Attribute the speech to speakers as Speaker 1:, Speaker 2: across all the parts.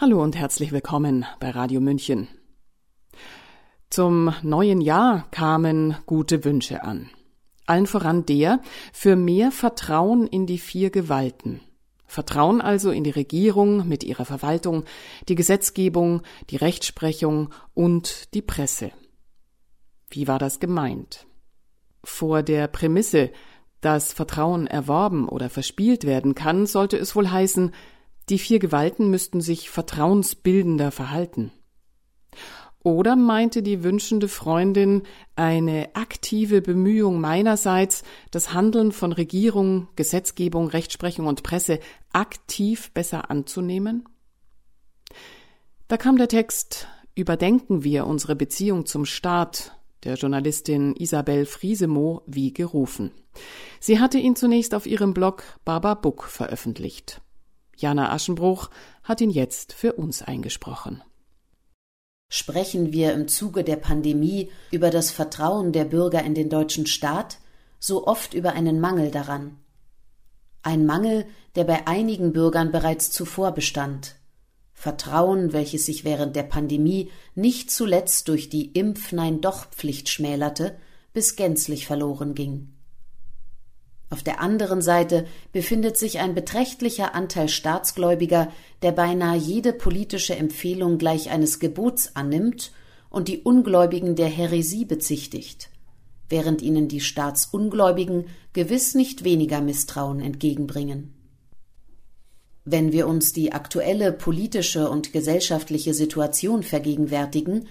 Speaker 1: Hallo und herzlich willkommen bei Radio München. Zum neuen Jahr kamen gute Wünsche an. Allen voran der für mehr Vertrauen in die vier Gewalten. Vertrauen also in die Regierung mit ihrer Verwaltung, die Gesetzgebung, die Rechtsprechung und die Presse. Wie war das gemeint? Vor der Prämisse, dass Vertrauen erworben oder verspielt werden kann, sollte es wohl heißen, die vier Gewalten müssten sich vertrauensbildender verhalten. Oder meinte die wünschende Freundin eine aktive Bemühung meinerseits, das Handeln von Regierung, Gesetzgebung, Rechtsprechung und Presse aktiv besser anzunehmen? Da kam der Text Überdenken wir unsere Beziehung zum Staat der Journalistin Isabel Friesemo wie gerufen. Sie hatte ihn zunächst auf ihrem Blog Baba Book veröffentlicht. Jana Aschenbruch hat ihn jetzt für uns eingesprochen.
Speaker 2: Sprechen wir im Zuge der Pandemie über das Vertrauen der Bürger in den deutschen Staat, so oft über einen Mangel daran. Ein Mangel, der bei einigen Bürgern bereits zuvor bestand. Vertrauen, welches sich während der Pandemie nicht zuletzt durch die Impf-Nein-Doch-Pflicht schmälerte, bis gänzlich verloren ging. Auf der anderen Seite befindet sich ein beträchtlicher Anteil Staatsgläubiger, der beinahe jede politische Empfehlung gleich eines Gebots annimmt und die Ungläubigen der Häresie bezichtigt, während ihnen die Staatsungläubigen gewiss nicht weniger Misstrauen entgegenbringen. Wenn wir uns die aktuelle politische und gesellschaftliche Situation vergegenwärtigen,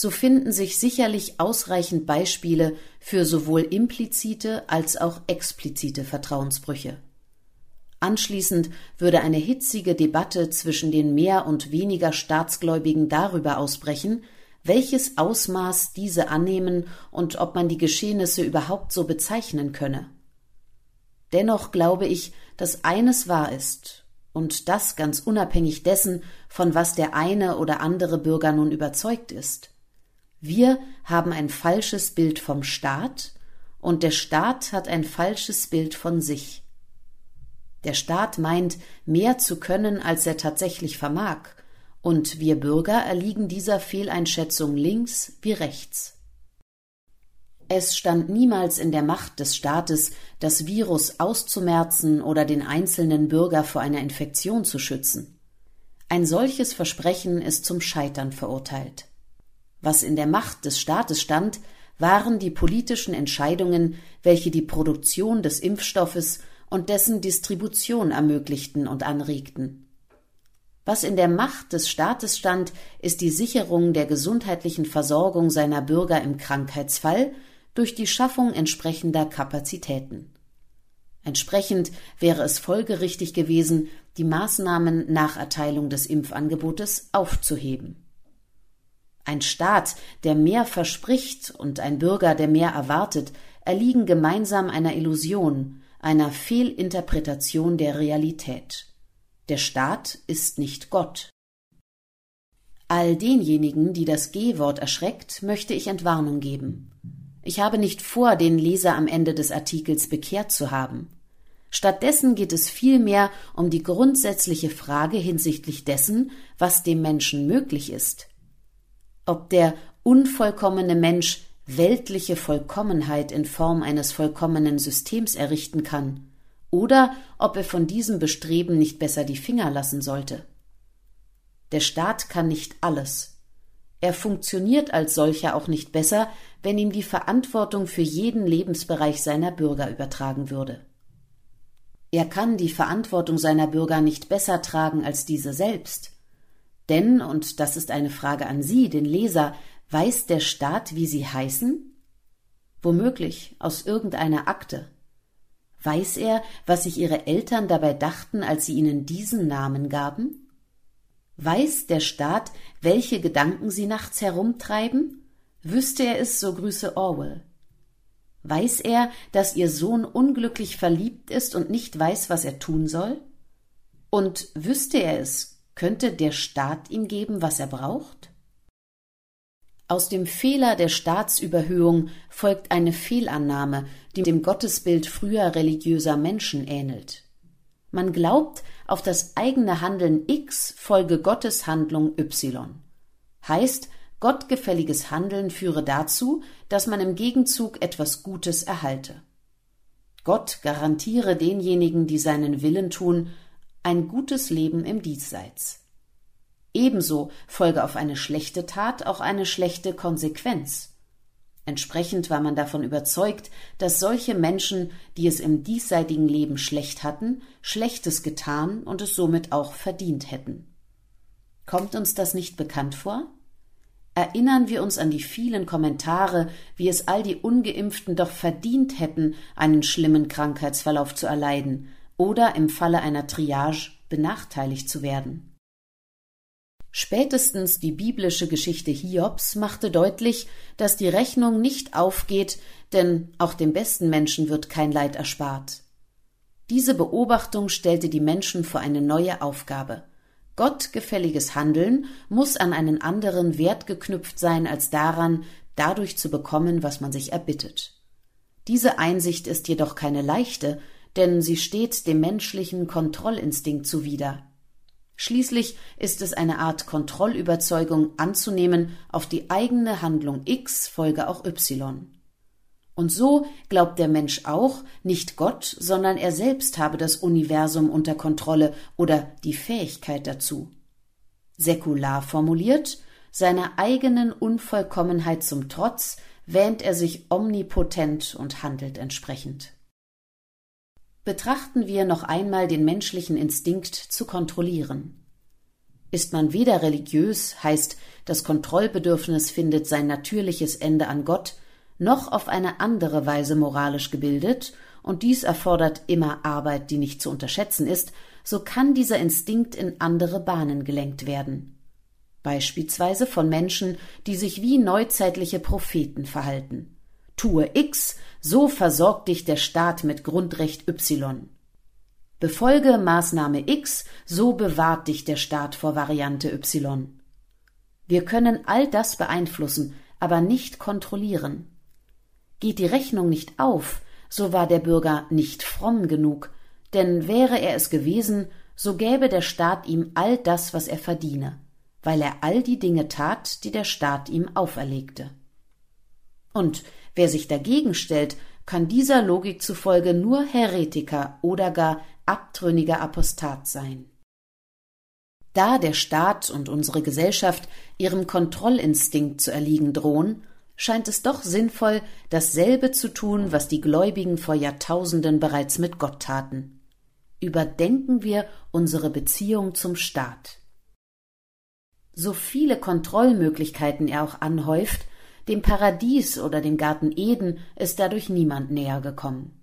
Speaker 2: so finden sich sicherlich ausreichend Beispiele für sowohl implizite als auch explizite Vertrauensbrüche. Anschließend würde eine hitzige Debatte zwischen den mehr und weniger Staatsgläubigen darüber ausbrechen, welches Ausmaß diese annehmen und ob man die Geschehnisse überhaupt so bezeichnen könne. Dennoch glaube ich, dass eines wahr ist, und das ganz unabhängig dessen, von was der eine oder andere Bürger nun überzeugt ist. Wir haben ein falsches Bild vom Staat und der Staat hat ein falsches Bild von sich. Der Staat meint, mehr zu können, als er tatsächlich vermag, und wir Bürger erliegen dieser Fehleinschätzung links wie rechts. Es stand niemals in der Macht des Staates, das Virus auszumerzen oder den einzelnen Bürger vor einer Infektion zu schützen. Ein solches Versprechen ist zum Scheitern verurteilt. Was in der Macht des Staates stand, waren die politischen Entscheidungen, welche die Produktion des Impfstoffes und dessen Distribution ermöglichten und anregten. Was in der Macht des Staates stand, ist die Sicherung der gesundheitlichen Versorgung seiner Bürger im Krankheitsfall durch die Schaffung entsprechender Kapazitäten. Entsprechend wäre es folgerichtig gewesen, die Maßnahmen nach Erteilung des Impfangebotes aufzuheben. Ein Staat, der mehr verspricht und ein Bürger, der mehr erwartet, erliegen gemeinsam einer Illusion, einer Fehlinterpretation der Realität. Der Staat ist nicht Gott. All denjenigen, die das G-Wort erschreckt, möchte ich Entwarnung geben. Ich habe nicht vor, den Leser am Ende des Artikels bekehrt zu haben. Stattdessen geht es vielmehr um die grundsätzliche Frage hinsichtlich dessen, was dem Menschen möglich ist ob der unvollkommene Mensch weltliche Vollkommenheit in Form eines vollkommenen Systems errichten kann, oder ob er von diesem Bestreben nicht besser die Finger lassen sollte. Der Staat kann nicht alles. Er funktioniert als solcher auch nicht besser, wenn ihm die Verantwortung für jeden Lebensbereich seiner Bürger übertragen würde. Er kann die Verantwortung seiner Bürger nicht besser tragen als diese selbst, denn, und das ist eine Frage an Sie, den Leser, weiß der Staat, wie Sie heißen? Womöglich aus irgendeiner Akte. Weiß er, was sich Ihre Eltern dabei dachten, als sie Ihnen diesen Namen gaben? Weiß der Staat, welche Gedanken Sie nachts herumtreiben? Wüsste er es, so grüße Orwell. Weiß er, dass Ihr Sohn unglücklich verliebt ist und nicht weiß, was er tun soll? Und wüsste er es, könnte der Staat ihm geben, was er braucht? Aus dem Fehler der Staatsüberhöhung folgt eine Fehlannahme, die dem Gottesbild früher religiöser Menschen ähnelt. Man glaubt, auf das eigene Handeln X folge Gottes Handlung Y. Heißt, gottgefälliges Handeln führe dazu, dass man im Gegenzug etwas Gutes erhalte. Gott garantiere denjenigen, die seinen Willen tun, ein gutes Leben im Diesseits. Ebenso folge auf eine schlechte Tat auch eine schlechte Konsequenz. Entsprechend war man davon überzeugt, dass solche Menschen, die es im diesseitigen Leben schlecht hatten, Schlechtes getan und es somit auch verdient hätten. Kommt uns das nicht bekannt vor? Erinnern wir uns an die vielen Kommentare, wie es all die ungeimpften doch verdient hätten, einen schlimmen Krankheitsverlauf zu erleiden oder im Falle einer Triage benachteiligt zu werden. Spätestens die biblische Geschichte Hiobs machte deutlich, dass die Rechnung nicht aufgeht, denn auch dem besten Menschen wird kein Leid erspart. Diese Beobachtung stellte die Menschen vor eine neue Aufgabe. Gottgefälliges Handeln muss an einen anderen Wert geknüpft sein als daran, dadurch zu bekommen, was man sich erbittet. Diese Einsicht ist jedoch keine leichte, denn sie steht dem menschlichen Kontrollinstinkt zuwider. Schließlich ist es eine Art Kontrollüberzeugung anzunehmen, auf die eigene Handlung X folge auch Y. Und so glaubt der Mensch auch, nicht Gott, sondern er selbst habe das Universum unter Kontrolle oder die Fähigkeit dazu. Säkular formuliert, seiner eigenen Unvollkommenheit zum Trotz wähnt er sich omnipotent und handelt entsprechend. Betrachten wir noch einmal den menschlichen Instinkt zu kontrollieren. Ist man weder religiös, heißt das Kontrollbedürfnis findet sein natürliches Ende an Gott, noch auf eine andere Weise moralisch gebildet, und dies erfordert immer Arbeit, die nicht zu unterschätzen ist, so kann dieser Instinkt in andere Bahnen gelenkt werden. Beispielsweise von Menschen, die sich wie neuzeitliche Propheten verhalten. Tue X, so versorgt dich der Staat mit Grundrecht Y. Befolge Maßnahme X, so bewahrt dich der Staat vor Variante Y. Wir können all das beeinflussen, aber nicht kontrollieren. Geht die Rechnung nicht auf, so war der Bürger nicht fromm genug, denn wäre er es gewesen, so gäbe der Staat ihm all das, was er verdiene, weil er all die Dinge tat, die der Staat ihm auferlegte. Und wer sich dagegen stellt, kann dieser Logik zufolge nur Heretiker oder gar abtrünniger Apostat sein. Da der Staat und unsere Gesellschaft ihrem Kontrollinstinkt zu erliegen drohen, scheint es doch sinnvoll, dasselbe zu tun, was die Gläubigen vor Jahrtausenden bereits mit Gott taten. Überdenken wir unsere Beziehung zum Staat. So viele Kontrollmöglichkeiten er auch anhäuft, dem Paradies oder dem Garten Eden ist dadurch niemand näher gekommen.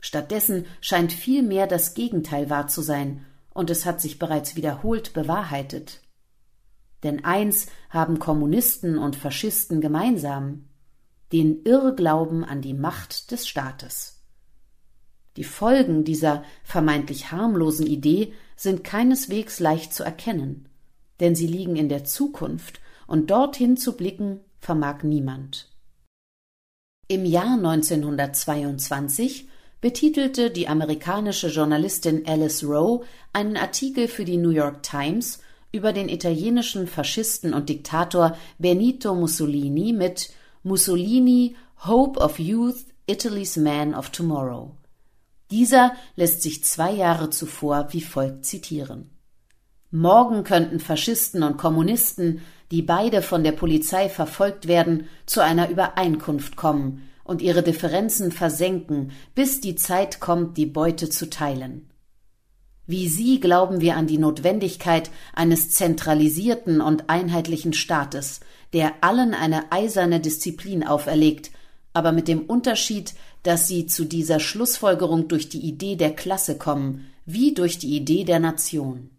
Speaker 2: Stattdessen scheint vielmehr das Gegenteil wahr zu sein, und es hat sich bereits wiederholt bewahrheitet. Denn eins haben Kommunisten und Faschisten gemeinsam den Irrglauben an die Macht des Staates. Die Folgen dieser vermeintlich harmlosen Idee sind keineswegs leicht zu erkennen, denn sie liegen in der Zukunft, und dorthin zu blicken vermag niemand. Im Jahr 1922 betitelte die amerikanische Journalistin Alice Rowe einen Artikel für die New York Times über den italienischen Faschisten und Diktator Benito Mussolini mit Mussolini Hope of Youth, Italy's Man of Tomorrow. Dieser lässt sich zwei Jahre zuvor wie folgt zitieren. Morgen könnten Faschisten und Kommunisten, die beide von der Polizei verfolgt werden, zu einer Übereinkunft kommen und ihre Differenzen versenken, bis die Zeit kommt, die Beute zu teilen. Wie Sie glauben wir an die Notwendigkeit eines zentralisierten und einheitlichen Staates, der allen eine eiserne Disziplin auferlegt, aber mit dem Unterschied, dass sie zu dieser Schlussfolgerung durch die Idee der Klasse kommen, wie durch die Idee der Nation.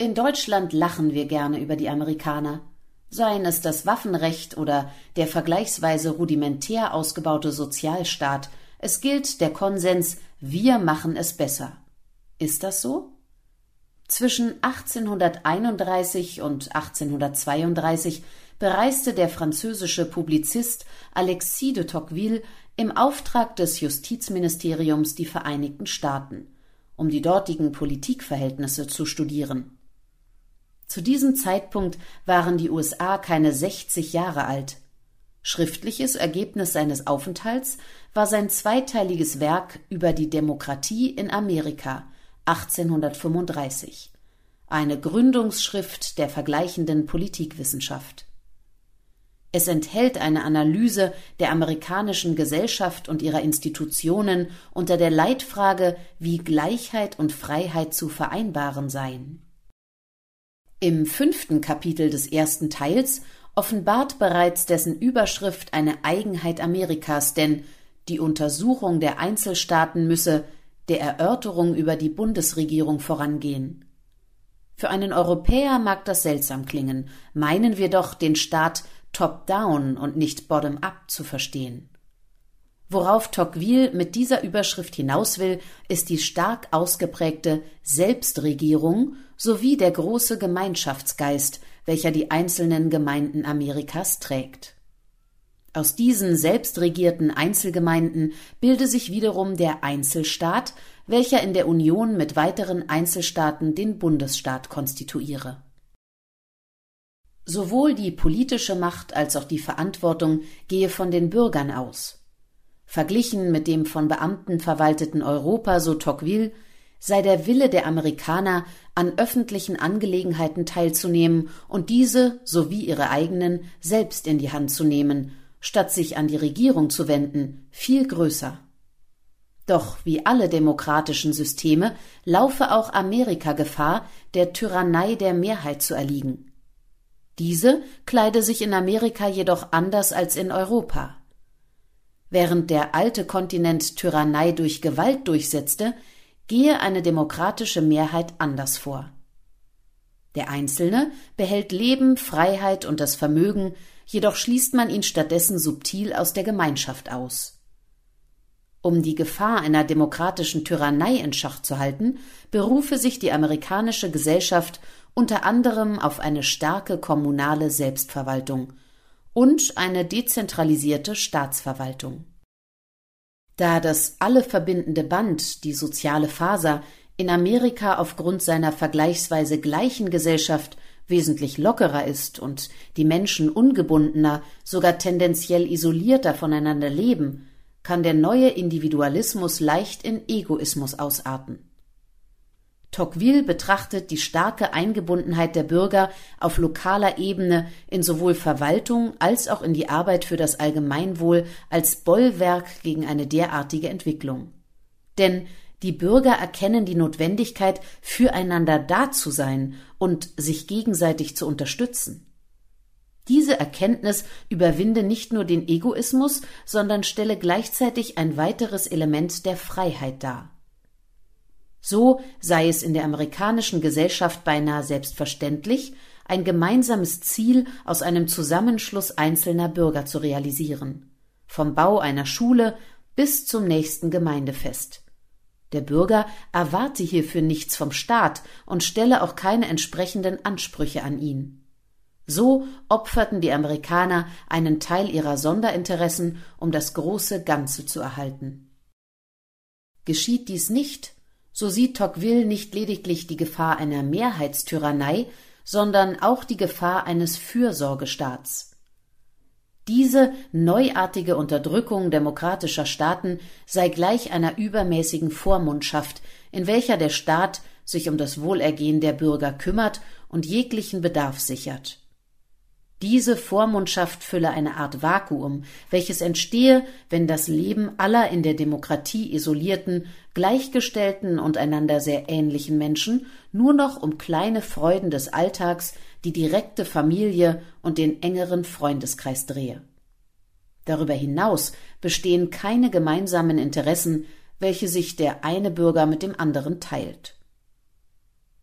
Speaker 2: In Deutschland lachen wir gerne über die Amerikaner. Seien es das Waffenrecht oder der vergleichsweise rudimentär ausgebaute Sozialstaat, es gilt der Konsens, wir machen es besser. Ist das so? Zwischen 1831 und 1832 bereiste der französische Publizist Alexis de Tocqueville im Auftrag des Justizministeriums die Vereinigten Staaten um die dortigen Politikverhältnisse zu studieren. Zu diesem Zeitpunkt waren die USA keine 60 Jahre alt. Schriftliches Ergebnis seines Aufenthalts war sein zweiteiliges Werk über die Demokratie in Amerika 1835, eine Gründungsschrift der vergleichenden Politikwissenschaft. Es enthält eine Analyse der amerikanischen Gesellschaft und ihrer Institutionen unter der Leitfrage, wie Gleichheit und Freiheit zu vereinbaren seien. Im fünften Kapitel des ersten Teils offenbart bereits dessen Überschrift eine Eigenheit Amerikas, denn die Untersuchung der Einzelstaaten müsse der Erörterung über die Bundesregierung vorangehen. Für einen Europäer mag das seltsam klingen, meinen wir doch, den Staat top-down und nicht bottom-up zu verstehen. Worauf Tocqueville mit dieser Überschrift hinaus will, ist die stark ausgeprägte Selbstregierung sowie der große Gemeinschaftsgeist, welcher die einzelnen Gemeinden Amerikas trägt. Aus diesen selbstregierten Einzelgemeinden bilde sich wiederum der Einzelstaat, welcher in der Union mit weiteren Einzelstaaten den Bundesstaat konstituiere. Sowohl die politische Macht als auch die Verantwortung gehe von den Bürgern aus. Verglichen mit dem von Beamten verwalteten Europa, so Tocqueville, sei der Wille der Amerikaner, an öffentlichen Angelegenheiten teilzunehmen und diese sowie ihre eigenen selbst in die Hand zu nehmen, statt sich an die Regierung zu wenden, viel größer. Doch wie alle demokratischen Systeme laufe auch Amerika Gefahr, der Tyrannei der Mehrheit zu erliegen. Diese kleide sich in Amerika jedoch anders als in Europa. Während der alte Kontinent Tyrannei durch Gewalt durchsetzte, gehe eine demokratische Mehrheit anders vor. Der Einzelne behält Leben, Freiheit und das Vermögen, jedoch schließt man ihn stattdessen subtil aus der Gemeinschaft aus. Um die Gefahr einer demokratischen Tyrannei in Schach zu halten, berufe sich die amerikanische Gesellschaft unter anderem auf eine starke kommunale Selbstverwaltung und eine dezentralisierte Staatsverwaltung. Da das alle verbindende Band, die soziale Faser, in Amerika aufgrund seiner vergleichsweise gleichen Gesellschaft wesentlich lockerer ist und die Menschen ungebundener, sogar tendenziell isolierter voneinander leben, kann der neue Individualismus leicht in Egoismus ausarten. Tocqueville betrachtet die starke Eingebundenheit der Bürger auf lokaler Ebene in sowohl Verwaltung als auch in die Arbeit für das Allgemeinwohl als Bollwerk gegen eine derartige Entwicklung. Denn die Bürger erkennen die Notwendigkeit, füreinander da zu sein und sich gegenseitig zu unterstützen. Diese Erkenntnis überwinde nicht nur den Egoismus, sondern stelle gleichzeitig ein weiteres Element der Freiheit dar. So sei es in der amerikanischen Gesellschaft beinahe selbstverständlich, ein gemeinsames Ziel aus einem Zusammenschluss einzelner Bürger zu realisieren, vom Bau einer Schule bis zum nächsten Gemeindefest. Der Bürger erwarte hierfür nichts vom Staat und stelle auch keine entsprechenden Ansprüche an ihn. So opferten die Amerikaner einen Teil ihrer Sonderinteressen, um das große Ganze zu erhalten. Geschieht dies nicht, so sieht Tocqueville nicht lediglich die Gefahr einer Mehrheitstyrannei, sondern auch die Gefahr eines Fürsorgestaats. Diese neuartige Unterdrückung demokratischer Staaten sei gleich einer übermäßigen Vormundschaft, in welcher der Staat sich um das Wohlergehen der Bürger kümmert und jeglichen Bedarf sichert. Diese Vormundschaft fülle eine Art Vakuum, welches entstehe, wenn das Leben aller in der Demokratie isolierten, gleichgestellten und einander sehr ähnlichen Menschen nur noch um kleine Freuden des Alltags, die direkte Familie und den engeren Freundeskreis drehe. Darüber hinaus bestehen keine gemeinsamen Interessen, welche sich der eine Bürger mit dem anderen teilt.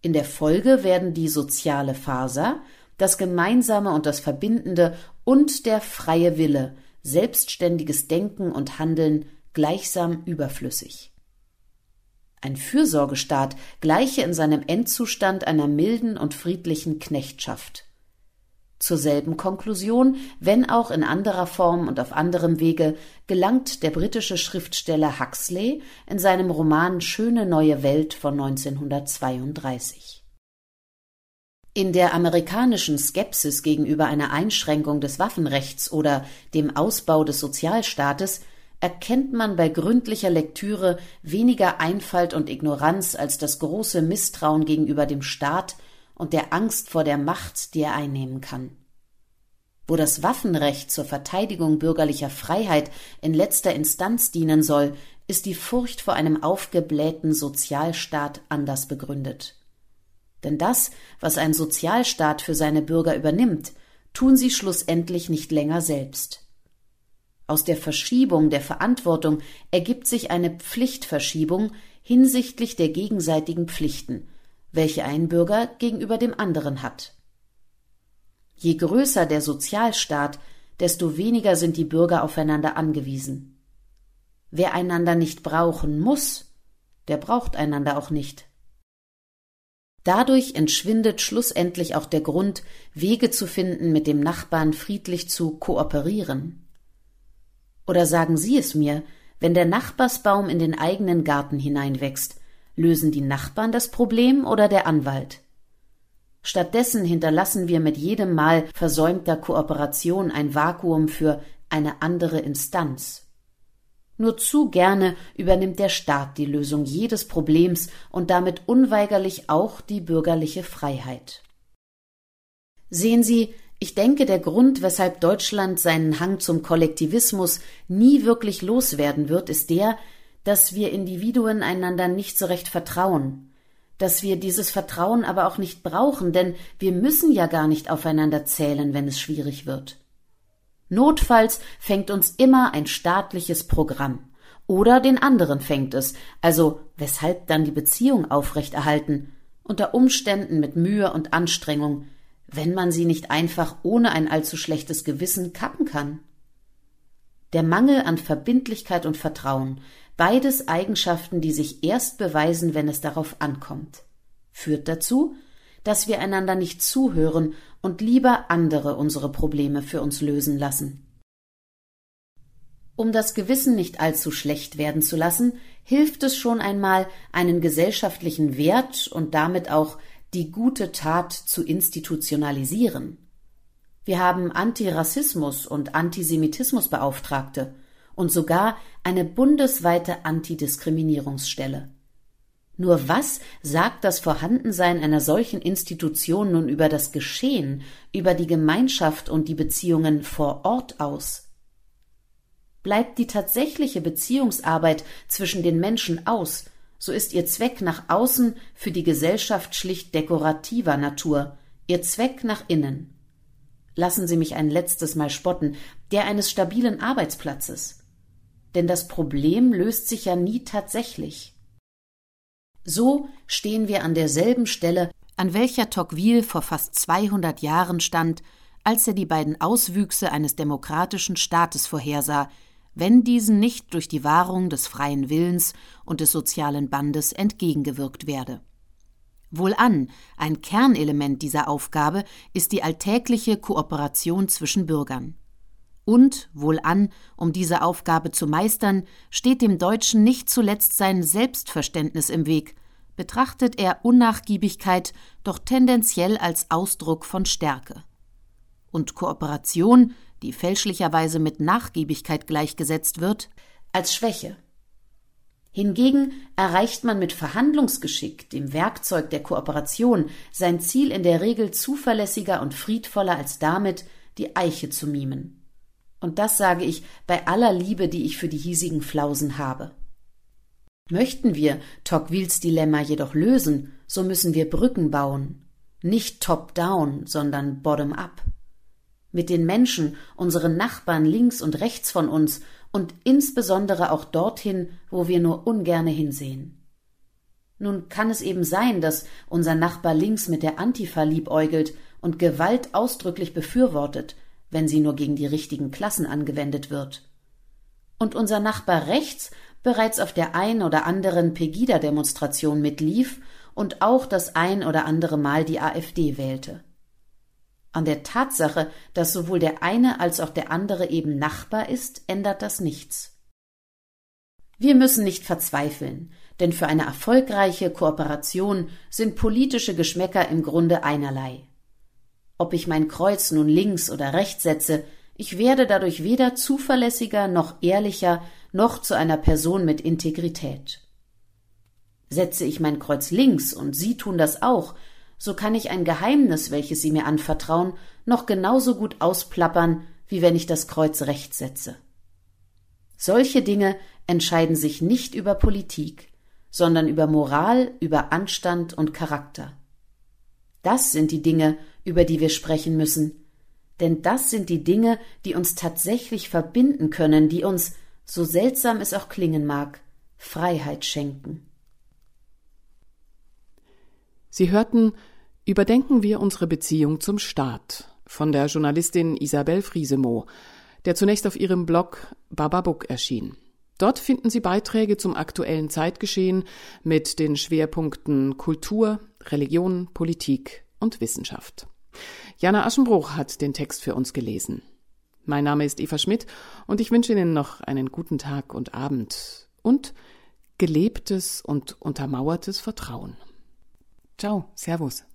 Speaker 2: In der Folge werden die soziale Faser, das Gemeinsame und das Verbindende und der freie Wille, selbstständiges Denken und Handeln gleichsam überflüssig. Ein Fürsorgestaat gleiche in seinem Endzustand einer milden und friedlichen Knechtschaft. Zur selben Konklusion, wenn auch in anderer Form und auf anderem Wege, gelangt der britische Schriftsteller Huxley in seinem Roman Schöne neue Welt von 1932. In der amerikanischen Skepsis gegenüber einer Einschränkung des Waffenrechts oder dem Ausbau des Sozialstaates erkennt man bei gründlicher Lektüre weniger Einfalt und Ignoranz als das große Misstrauen gegenüber dem Staat und der Angst vor der Macht, die er einnehmen kann. Wo das Waffenrecht zur Verteidigung bürgerlicher Freiheit in letzter Instanz dienen soll, ist die Furcht vor einem aufgeblähten Sozialstaat anders begründet. Denn das, was ein Sozialstaat für seine Bürger übernimmt, tun sie schlussendlich nicht länger selbst. Aus der Verschiebung der Verantwortung ergibt sich eine Pflichtverschiebung hinsichtlich der gegenseitigen Pflichten, welche ein Bürger gegenüber dem anderen hat. Je größer der Sozialstaat, desto weniger sind die Bürger aufeinander angewiesen. Wer einander nicht brauchen muss, der braucht einander auch nicht. Dadurch entschwindet schlussendlich auch der Grund, Wege zu finden, mit dem Nachbarn friedlich zu kooperieren. Oder sagen Sie es mir, wenn der Nachbarsbaum in den eigenen Garten hineinwächst, Lösen die Nachbarn das Problem oder der Anwalt? Stattdessen hinterlassen wir mit jedem Mal versäumter Kooperation ein Vakuum für eine andere Instanz. Nur zu gerne übernimmt der Staat die Lösung jedes Problems und damit unweigerlich auch die bürgerliche Freiheit. Sehen Sie, ich denke, der Grund, weshalb Deutschland seinen Hang zum Kollektivismus nie wirklich loswerden wird, ist der, dass wir Individuen einander nicht so recht vertrauen, dass wir dieses Vertrauen aber auch nicht brauchen, denn wir müssen ja gar nicht aufeinander zählen, wenn es schwierig wird. Notfalls fängt uns immer ein staatliches Programm. Oder den anderen fängt es, also weshalb dann die Beziehung aufrechterhalten, unter Umständen mit Mühe und Anstrengung, wenn man sie nicht einfach ohne ein allzu schlechtes Gewissen kappen kann. Der Mangel an Verbindlichkeit und Vertrauen, beides Eigenschaften, die sich erst beweisen, wenn es darauf ankommt, führt dazu, dass wir einander nicht zuhören und lieber andere unsere Probleme für uns lösen lassen. Um das Gewissen nicht allzu schlecht werden zu lassen, hilft es schon einmal, einen gesellschaftlichen Wert und damit auch die gute Tat zu institutionalisieren. Wir haben Antirassismus und Antisemitismusbeauftragte und sogar eine bundesweite Antidiskriminierungsstelle. Nur was sagt das Vorhandensein einer solchen Institution nun über das Geschehen, über die Gemeinschaft und die Beziehungen vor Ort aus? Bleibt die tatsächliche Beziehungsarbeit zwischen den Menschen aus, so ist ihr Zweck nach außen für die Gesellschaft schlicht dekorativer Natur, ihr Zweck nach innen lassen Sie mich ein letztes Mal spotten, der eines stabilen Arbeitsplatzes. Denn das Problem löst sich ja nie tatsächlich. So stehen wir an derselben Stelle, an welcher Tocqueville vor fast 200 Jahren stand, als er die beiden Auswüchse eines demokratischen Staates vorhersah, wenn diesen nicht durch die Wahrung des freien Willens und des sozialen Bandes entgegengewirkt werde. Wohlan, ein Kernelement dieser Aufgabe ist die alltägliche Kooperation zwischen Bürgern. Und, wohlan, um diese Aufgabe zu meistern, steht dem Deutschen nicht zuletzt sein Selbstverständnis im Weg, betrachtet er Unnachgiebigkeit doch tendenziell als Ausdruck von Stärke. Und Kooperation, die fälschlicherweise mit Nachgiebigkeit gleichgesetzt wird, als Schwäche. Hingegen erreicht man mit Verhandlungsgeschick, dem Werkzeug der Kooperation, sein Ziel in der Regel zuverlässiger und friedvoller als damit, die Eiche zu mimen. Und das sage ich bei aller Liebe, die ich für die hiesigen Flausen habe. Möchten wir Tocquevilles Dilemma jedoch lösen, so müssen wir Brücken bauen. Nicht top-down, sondern bottom-up. Mit den Menschen, unseren Nachbarn links und rechts von uns und insbesondere auch dorthin, wo wir nur ungerne hinsehen. Nun kann es eben sein, dass unser Nachbar links mit der Antifa liebäugelt und Gewalt ausdrücklich befürwortet, wenn sie nur gegen die richtigen Klassen angewendet wird. Und unser Nachbar rechts bereits auf der ein oder anderen Pegida-Demonstration mitlief und auch das ein oder andere Mal die AfD wählte. An der Tatsache, dass sowohl der eine als auch der andere eben Nachbar ist, ändert das nichts. Wir müssen nicht verzweifeln, denn für eine erfolgreiche Kooperation sind politische Geschmäcker im Grunde einerlei. Ob ich mein Kreuz nun links oder rechts setze, ich werde dadurch weder zuverlässiger noch ehrlicher noch zu einer Person mit Integrität. Setze ich mein Kreuz links und Sie tun das auch, so kann ich ein Geheimnis, welches Sie mir anvertrauen, noch genauso gut ausplappern, wie wenn ich das Kreuz rechts setze. Solche Dinge entscheiden sich nicht über Politik, sondern über Moral, über Anstand und Charakter. Das sind die Dinge, über die wir sprechen müssen, denn das sind die Dinge, die uns tatsächlich verbinden können, die uns, so seltsam es auch klingen mag, Freiheit schenken.
Speaker 1: Sie hörten Überdenken wir unsere Beziehung zum Staat von der Journalistin Isabel Friesemoh, der zunächst auf ihrem Blog Bababuk erschien. Dort finden Sie Beiträge zum aktuellen Zeitgeschehen mit den Schwerpunkten Kultur, Religion, Politik und Wissenschaft. Jana Aschenbruch hat den Text für uns gelesen. Mein Name ist Eva Schmidt und ich wünsche Ihnen noch einen guten Tag und Abend und gelebtes und untermauertes Vertrauen. Ciao, Servus.